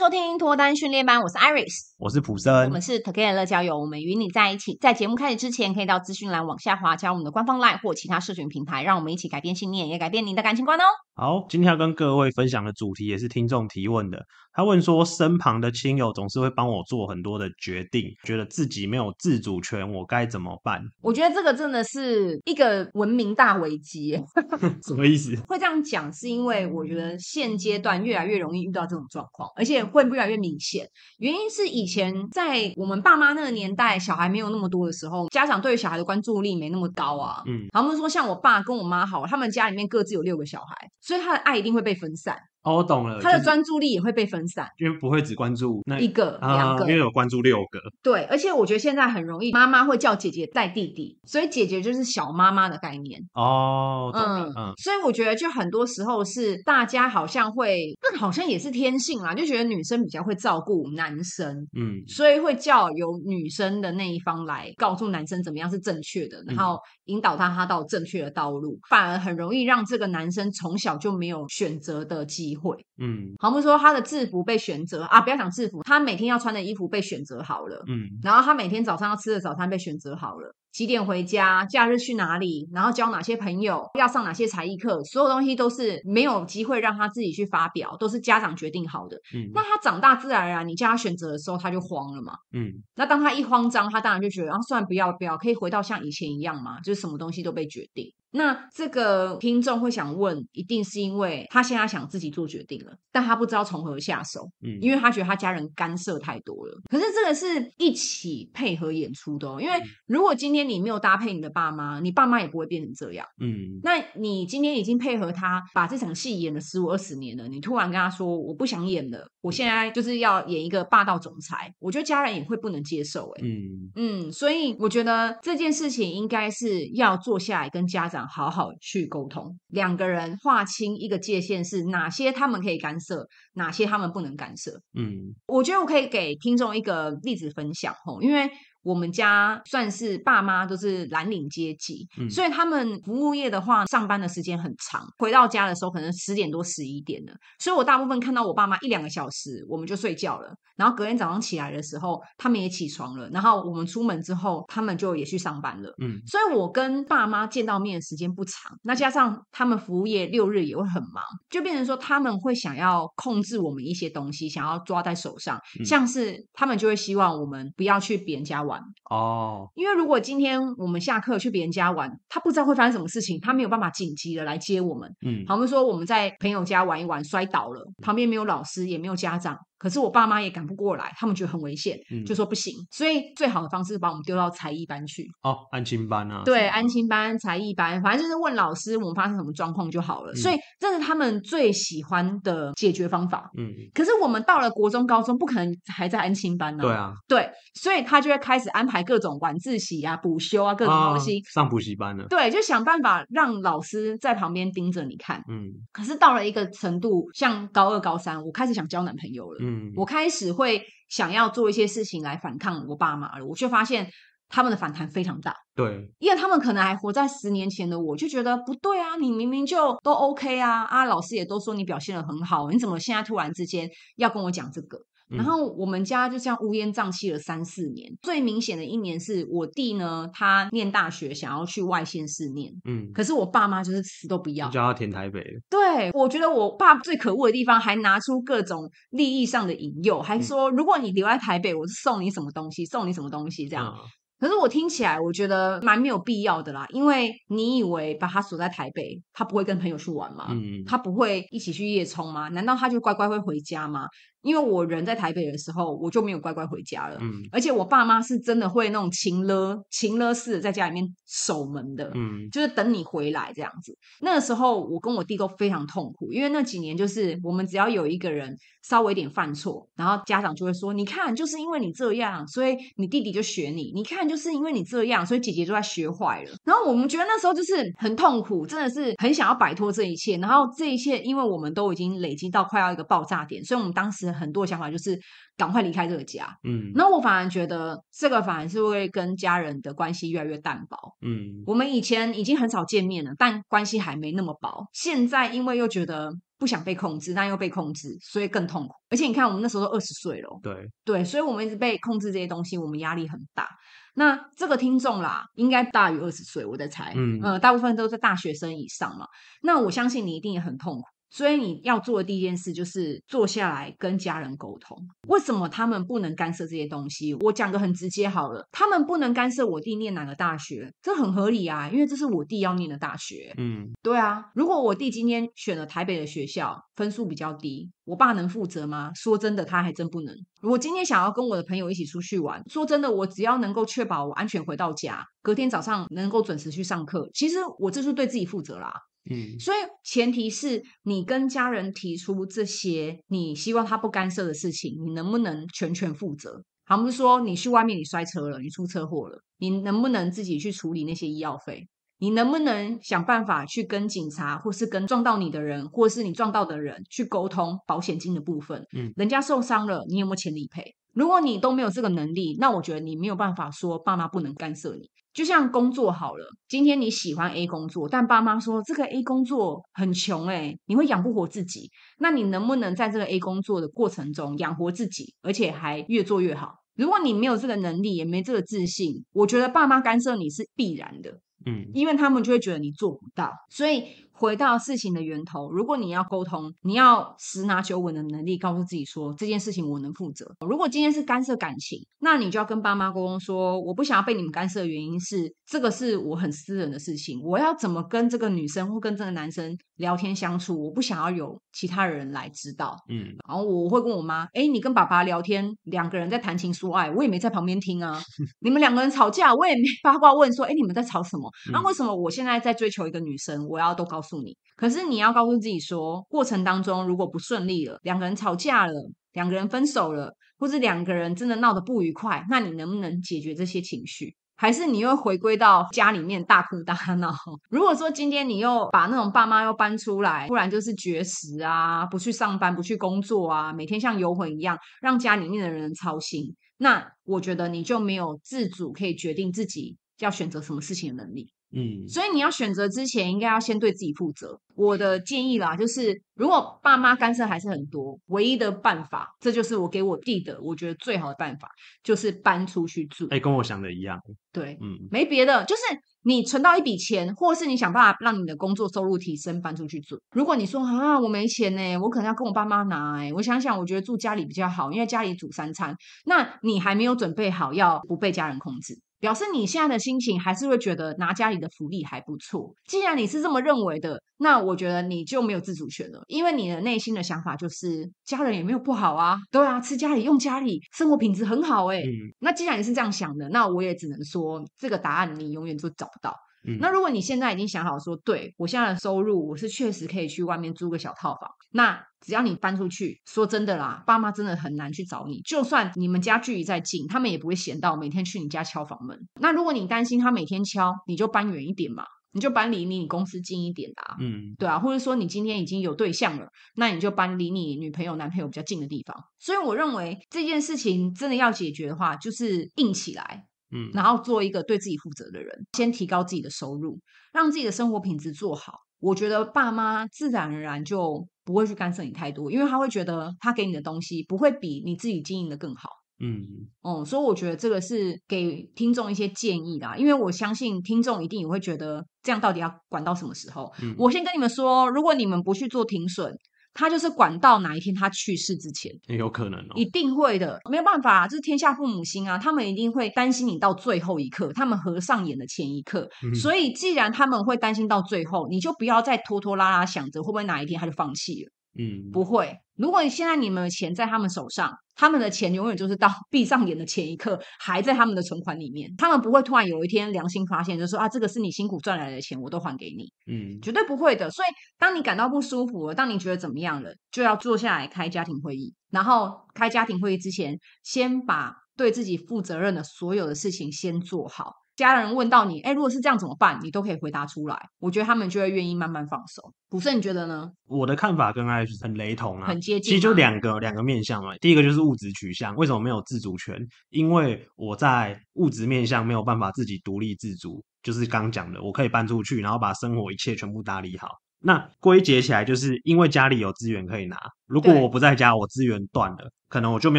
收听脱单训练班，我是 Iris，我是普森，我们是 Together 乐交友，我们与你在一起。在节目开始之前，可以到资讯栏往下滑，加入我们的官方 LINE 或其他社群平台，让我们一起改变信念，也改变你的感情观哦。好，今天要跟各位分享的主题也是听众提问的。他问说，身旁的亲友总是会帮我做很多的决定，觉得自己没有自主权，我该怎么办？我觉得这个真的是一个文明大危机。什么意思？会这样讲，是因为我觉得现阶段越来越容易遇到这种状况，而且会越来越明显。原因是以前在我们爸妈那个年代，小孩没有那么多的时候，家长对于小孩的关注力没那么高啊。嗯，他们说像我爸跟我妈好，他们家里面各自有六个小孩。所以他的爱一定会被分散。哦，我懂了。他的专注力也会被分散，因为不会只关注那一个、两个，因为有关注六个。对，而且我觉得现在很容易，妈妈会叫姐姐带弟弟，所以姐姐就是小妈妈的概念。哦。嗯嗯。所以我觉得，就很多时候是大家好像会，那好像也是天性啦，就觉得女生比较会照顾男生，嗯，所以会叫由女生的那一方来告诉男生怎么样是正确的，然后引导他他到正确的道路，反而很容易让这个男生从小就没有选择的机会。机会，嗯，好比说他的制服被选择啊，不要讲制服，他每天要穿的衣服被选择好了，嗯，然后他每天早上要吃的早餐被选择好了，几点回家，假日去哪里，然后交哪些朋友，要上哪些才艺课，所有东西都是没有机会让他自己去发表，都是家长决定好的，嗯，那他长大自然而然，你叫他选择的时候，他就慌了嘛，嗯，那当他一慌张，他当然就觉得，啊，算了，不要不要，可以回到像以前一样嘛，就是什么东西都被决定。那这个听众会想问，一定是因为他现在想自己做决定了，但他不知道从何下手，嗯，因为他觉得他家人干涉太多了。可是这个是一起配合演出的哦，因为如果今天你没有搭配你的爸妈，你爸妈也不会变成这样，嗯。那你今天已经配合他把这场戏演了十五二十年了，你突然跟他说我不想演了，我现在就是要演一个霸道总裁，我觉得家人也会不能接受，哎，嗯嗯，所以我觉得这件事情应该是要坐下来跟家长。好好去沟通，两个人划清一个界限，是哪些他们可以干涉，哪些他们不能干涉。嗯，我觉得我可以给听众一个例子分享吼，因为。我们家算是爸妈都是蓝领阶级，嗯，所以他们服务业的话，上班的时间很长，回到家的时候可能十点多十一点了。所以我大部分看到我爸妈一两个小时，我们就睡觉了。然后隔天早上起来的时候，他们也起床了。然后我们出门之后，他们就也去上班了。嗯，所以我跟爸妈见到面的时间不长。那加上他们服务业六日也会很忙，就变成说他们会想要控制我们一些东西，想要抓在手上，嗯，像是他们就会希望我们不要去别人家玩。哦，因为如果今天我们下课去别人家玩，他不知道会发生什么事情，他没有办法紧急的来接我们。嗯，好，我们说我们在朋友家玩一玩，摔倒了，旁边没有老师，也没有家长。可是我爸妈也赶不过来，他们觉得很危险，嗯、就说不行。所以最好的方式是把我们丢到才艺班去。哦，安亲班啊。对，安亲班、才艺班，反正就是问老师我们发生什么状况就好了。嗯、所以这是他们最喜欢的解决方法。嗯。可是我们到了国中、高中，不可能还在安亲班呢、啊。对啊。对，所以他就会开始安排各种晚自习啊、补修啊各种东西。啊、上补习班了。对，就想办法让老师在旁边盯着你看。嗯。可是到了一个程度，像高二、高三，我开始想交男朋友了。嗯。嗯，我开始会想要做一些事情来反抗我爸妈了，我却发现他们的反弹非常大。对，因为他们可能还活在十年前的我，就觉得不对啊，你明明就都 OK 啊，啊，老师也都说你表现的很好，你怎么现在突然之间要跟我讲这个？然后我们家就这样乌烟瘴气了三四年。最明显的一年是我弟呢，他念大学想要去外县市念，嗯，可是我爸妈就是死都不要，叫他填台北。对，我觉得我爸最可恶的地方，还拿出各种利益上的引诱，还说如果你留在台北，我是送你什么东西，送你什么东西这样。可是我听起来，我觉得蛮没有必要的啦，因为你以为把他锁在台北，他不会跟朋友去玩吗？嗯，他不会一起去夜冲吗？难道他就乖乖会回家吗？因为我人在台北的时候，我就没有乖乖回家了。嗯，而且我爸妈是真的会那种情勒、情勒式的在家里面守门的。嗯，就是等你回来这样子。那个时候，我跟我弟都非常痛苦，因为那几年就是我们只要有一个人稍微一点犯错，然后家长就会说：“你看，就是因为你这样，所以你弟弟就学你。你看，就是因为你这样，所以姐姐就在学坏了。”然后我们觉得那时候就是很痛苦，真的是很想要摆脱这一切。然后这一切，因为我们都已经累积到快要一个爆炸点，所以我们当时。很多想法就是赶快离开这个家，嗯，那我反而觉得这个反而是会跟家人的关系越来越淡薄，嗯，我们以前已经很少见面了，但关系还没那么薄。现在因为又觉得不想被控制，但又被控制，所以更痛苦。而且你看，我们那时候都二十岁了，对对，所以我们一直被控制这些东西，我们压力很大。那这个听众啦，应该大于二十岁，我在猜，嗯、呃，大部分都是大学生以上嘛。那我相信你一定也很痛苦。所以你要做的第一件事就是坐下来跟家人沟通，为什么他们不能干涉这些东西？我讲个很直接好了，他们不能干涉我弟念哪个大学，这很合理啊，因为这是我弟要念的大学。嗯，对啊，如果我弟今天选了台北的学校，分数比较低，我爸能负责吗？说真的，他还真不能。我今天想要跟我的朋友一起出去玩，说真的，我只要能够确保我安全回到家，隔天早上能够准时去上课，其实我这是对自己负责啦。嗯，所以前提是你跟家人提出这些你希望他不干涉的事情，你能不能全权负责？好，我们说你去外面你摔车了，你出车祸了，你能不能自己去处理那些医药费？你能不能想办法去跟警察，或是跟撞到你的人，或是你撞到的人去沟通保险金的部分？嗯，人家受伤了，你有没有钱理赔？如果你都没有这个能力，那我觉得你没有办法说爸妈不能干涉你。就像工作好了，今天你喜欢 A 工作，但爸妈说这个 A 工作很穷欸，你会养不活自己。那你能不能在这个 A 工作的过程中养活自己，而且还越做越好？如果你没有这个能力，也没这个自信，我觉得爸妈干涉你是必然的。嗯，因为他们就会觉得你做不到，所以。回到事情的源头，如果你要沟通，你要十拿九稳的能力，告诉自己说这件事情我能负责。如果今天是干涉感情，那你就要跟爸妈沟通说，我不想要被你们干涉的原因是，这个是我很私人的事情，我要怎么跟这个女生或跟这个男生聊天相处，我不想要有其他人来知道。嗯，然后我会跟我妈，哎，你跟爸爸聊天，两个人在谈情说爱，我也没在旁边听啊。你们两个人吵架，我也没八卦问说，哎，你们在吵什么？那、啊、为什么我现在在追求一个女生，我要都告诉。你，可是你要告诉自己说，过程当中如果不顺利了，两个人吵架了，两个人分手了，或者两个人真的闹得不愉快，那你能不能解决这些情绪？还是你又回归到家里面大哭大闹？如果说今天你又把那种爸妈又搬出来，不然就是绝食啊，不去上班，不去工作啊，每天像游魂一样，让家里面的人操心，那我觉得你就没有自主可以决定自己要选择什么事情的能力。嗯，所以你要选择之前，应该要先对自己负责。我的建议啦，就是如果爸妈干涉还是很多，唯一的办法，这就是我给我弟的，我觉得最好的办法，就是搬出去住。哎、欸，跟我想的一样。对，嗯，没别的，就是你存到一笔钱，或是你想办法让你的工作收入提升，搬出去住。如果你说啊，我没钱呢，我可能要跟我爸妈拿。哎，我想想，我觉得住家里比较好，因为家里煮三餐，那你还没有准备好要不被家人控制。表示你现在的心情还是会觉得拿家里的福利还不错。既然你是这么认为的，那我觉得你就没有自主权了，因为你的内心的想法就是家人也没有不好啊，对啊，吃家里用家里，生活品质很好哎、欸。嗯。那既然你是这样想的，那我也只能说这个答案你永远都找不到。嗯，那如果你现在已经想好说，对，我现在的收入，我是确实可以去外面租个小套房。那只要你搬出去，说真的啦，爸妈真的很难去找你。就算你们家距离再近，他们也不会闲到每天去你家敲房门。那如果你担心他每天敲，你就搬远一点嘛，你就搬离你公司近一点啦。嗯，对啊，或者说你今天已经有对象了，那你就搬离你女朋友、男朋友比较近的地方。所以我认为这件事情真的要解决的话，就是硬起来。嗯，然后做一个对自己负责的人，先提高自己的收入，让自己的生活品质做好。我觉得爸妈自然而然就不会去干涉你太多，因为他会觉得他给你的东西不会比你自己经营的更好。嗯，哦、嗯，所以我觉得这个是给听众一些建议啦，因为我相信听众一定也会觉得这样到底要管到什么时候？嗯，我先跟你们说，如果你们不去做停损。他就是管到哪一天他去世之前，也有可能哦，一定会的，没有办法，这是天下父母心啊，他们一定会担心你到最后一刻，他们合上眼的前一刻，嗯、所以既然他们会担心到最后，你就不要再拖拖拉拉想着会不会哪一天他就放弃了。嗯，不会。如果你现在你们的钱在他们手上，他们的钱永远就是到 闭上眼的前一刻还在他们的存款里面，他们不会突然有一天良心发现，就说啊，这个是你辛苦赚来的钱，我都还给你。嗯，绝对不会的。所以，当你感到不舒服了，当你觉得怎么样了，就要坐下来开家庭会议。然后开家庭会议之前，先把对自己负责任的所有的事情先做好。家人问到你，哎，如果是这样怎么办？你都可以回答出来。我觉得他们就会愿意慢慢放手。古胜，你觉得呢？我的看法跟 Alex 很雷同啊，很接近。其实就两个两个面向嘛。第一个就是物质取向，为什么没有自主权？因为我在物质面向没有办法自己独立自主，就是刚讲的，我可以搬出去，然后把生活一切全部打理好。那归结起来，就是因为家里有资源可以拿。如果我不在家，我资源断了。可能我就没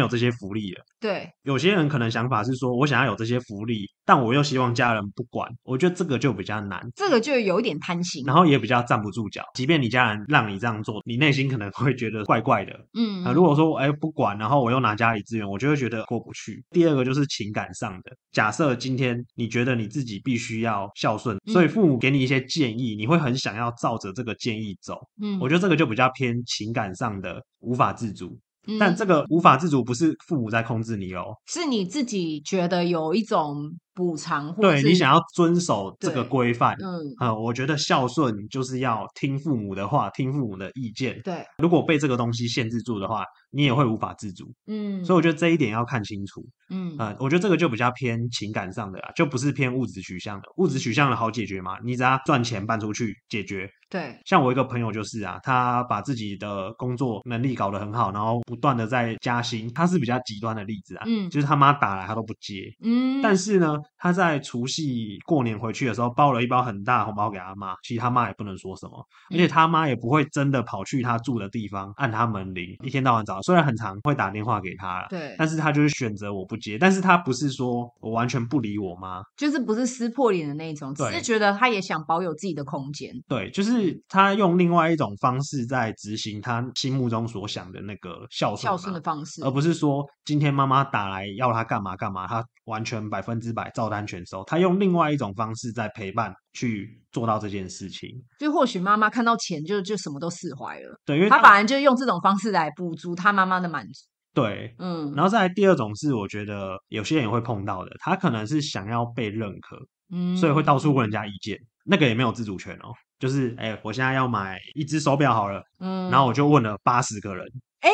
有这些福利了。对，有些人可能想法是说，我想要有这些福利，但我又希望家人不管。我觉得这个就比较难，这个就有一点贪心，然后也比较站不住脚。即便你家人让你这样做，你内心可能会觉得怪怪的。嗯，啊，如果说哎不管，然后我又拿家里资源，我就会觉得过不去。第二个就是情感上的，假设今天你觉得你自己必须要孝顺，所以父母给你一些建议，你会很想要照着这个建议走。嗯，我觉得这个就比较偏情感上的无法自主。但这个无法自主，不是父母在控制你哦，是你自己觉得有一种。补偿，对你想要遵守这个规范，嗯，呃，我觉得孝顺就是要听父母的话，听父母的意见。对，如果被这个东西限制住的话，你也会无法自主。嗯，所以我觉得这一点要看清楚。嗯，呃，我觉得这个就比较偏情感上的啦，就不是偏物质取向的。物质取向的好解决嘛，你只要赚钱搬出去解决。对，像我一个朋友就是啊，他把自己的工作能力搞得很好，然后不断的在加薪。他是比较极端的例子啊，嗯，就是他妈打来他都不接。嗯，但是呢。他在除夕过年回去的时候，包了一包很大的红包给他妈。其实他妈也不能说什么，而且他妈也不会真的跑去他住的地方按他门铃，一天到晚找。虽然很常会打电话给他，对，但是他就是选择我不接。但是他不是说我完全不理我妈，就是不是撕破脸的那种，只是觉得他也想保有自己的空间。对，就是他用另外一种方式在执行他心目中所想的那个孝顺孝顺的方式，而不是说今天妈妈打来要他干嘛干嘛，他完全百分之百照单全收。他用另外一种方式在陪伴去做到这件事情，就或许妈妈看到钱就就什么都释怀了。对，因为他反而就用这种方式来补足他妈妈的满足。对，嗯，然后再来第二种是，我觉得有些人也会碰到的，他可能是想要被认可，嗯，所以会到处问人家意见，那个也没有自主权哦。就是，哎，我现在要买一只手表好了，嗯，然后我就问了八十个人，哎。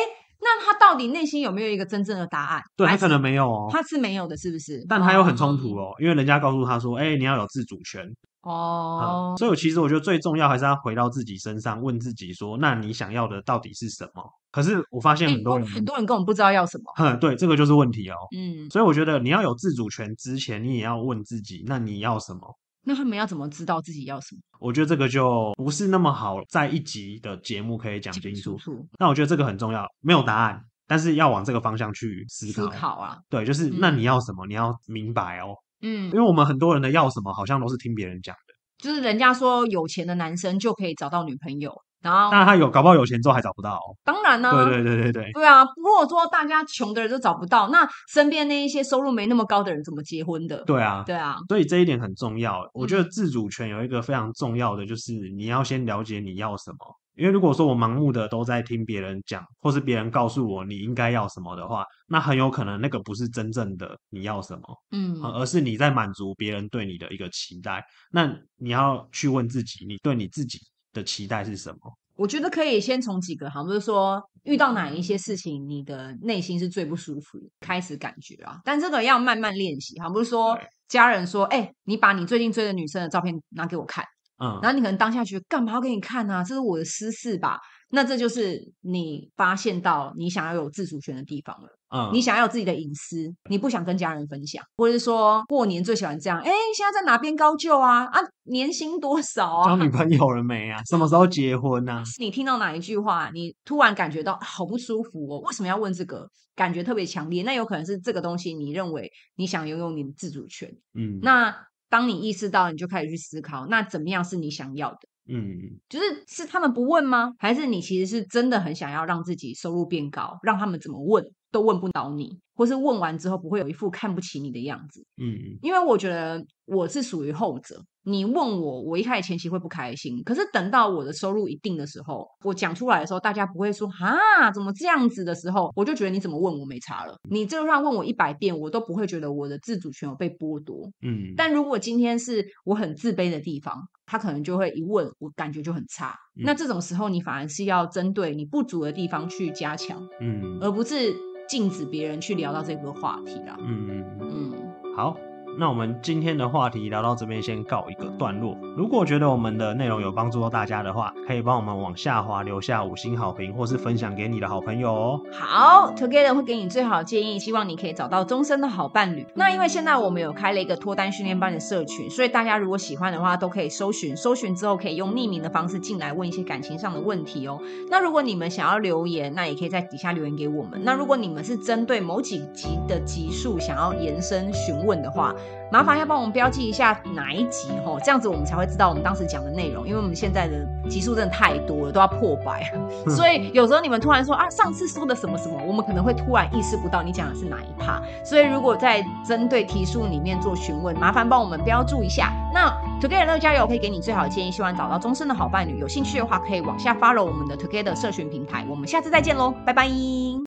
到底内心有没有一个真正的答案？对，他可能没有哦，他是没有的，是不是？但他又很冲突哦，因为人家告诉他说：“哎，你要有自主权哦。”所以，我其实我觉得最重要还是要回到自己身上，问自己说：“那你想要的到底是什么？”可是我发现很多人，很多人根本不知道要什么。哼，对，这个就是问题哦。嗯，所以我觉得你要有自主权之前，你也要问自己：那你要什么？那他们要怎么知道自己要什么？我觉得这个就不是那么好，在一集的节目可以讲清楚。那我觉得这个很重要，没有答案。但是要往这个方向去思考，思考啊，对，就是那你要什么？嗯、你要明白哦，嗯，因为我们很多人的要什么，好像都是听别人讲的，就是人家说有钱的男生就可以找到女朋友，然后那他有搞不好有钱之后还找不到，哦，当然呢，啊，对对对对对，对啊，如果说大家穷的人都找不到，那身边那一些收入没那么高的人怎么结婚的？对啊，对啊，所以这一点很重要。我觉得自主权有一个非常重要的，就是你要先了解你要什么。因为如果说我盲目的都在听别人讲，或是别人告诉我你应该要什么的话，那很有可能那个不是真正的你要什么，嗯，而是你在满足别人对你的一个期待。那你要去问自己，你对你自己的期待是什么？我觉得可以先从几个，好，比如说遇到哪一些事情，你的内心是最不舒服，开始感觉啊。但这个要慢慢练习，好，比如说家人说，哎，你把你最近追的女生的照片拿给我看。嗯，然后你可能当下觉得干嘛要给你看啊？这是我的私事吧？那这就是你发现到你想要有自主权的地方了。嗯，你想要有自己的隐私，你不想跟家人分享，或者是说过年最喜欢这样？哎，现在在哪边高就啊？啊，年薪多少啊？交女朋友了没啊？什么时候结婚啊？你听到哪一句话，你突然感觉到好不舒服哦？为什么要问这个？感觉特别强烈，那有可能是这个东西，你认为你想拥有你的自主权。嗯，那。当你意识到，你就开始去思考，那怎么样是你想要的？嗯，就是是他们不问吗？还是你其实是真的很想要让自己收入变高，让他们怎么问都问不倒你，或是问完之后不会有一副看不起你的样子？嗯，因为我觉得我是属于后者。你问我，我一开始前期会不开心，可是等到我的收入一定的时候，我讲出来的时候，大家不会说啊，怎么这样子的时候，我就觉得你怎么问我没差了。你就算问我一百遍，我都不会觉得我的自主权有被剥夺。嗯，但如果今天是我很自卑的地方，他可能就会一问，我感觉就很差。嗯，那这种时候，你反而是要针对你不足的地方去加强，嗯，而不是禁止别人去聊到这个话题啦。嗯嗯嗯，好。那我们今天的话题聊到这边，先告一个段落。如果觉得我们的内容有帮助到大家的话，可以帮我们往下滑留下五星好评，或是分享给你的好朋友哦。好，Together 会给你最好的建议，希望你可以找到终身的好伴侣。那因为现在我们有开了一个脱单训练班的社群，所以大家如果喜欢的话，都可以搜寻，搜寻之后可以用匿名的方式进来问一些感情上的问题哦。那如果你们想要留言，那也可以在底下留言给我们。那如果你们是针对某几集的集数想要延伸询问的话，麻烦要帮我们标记一下哪一集吼，这样子我们才会知道我们当时讲的内容。因为我们现在的集数真的太多了，都要破百，所以有时候你们突然说啊，上次说的什么什么，我们可能会突然意识不到你讲的是哪一趴。所以如果在针对题数里面做询问，麻烦帮我们标注一下。那 Together 乐交友可以给你最好的建议，希望找到终身的好伴侣。有兴趣的话，可以往下 follow 我们的 Together 社群平台。我们下次再见喽，拜拜。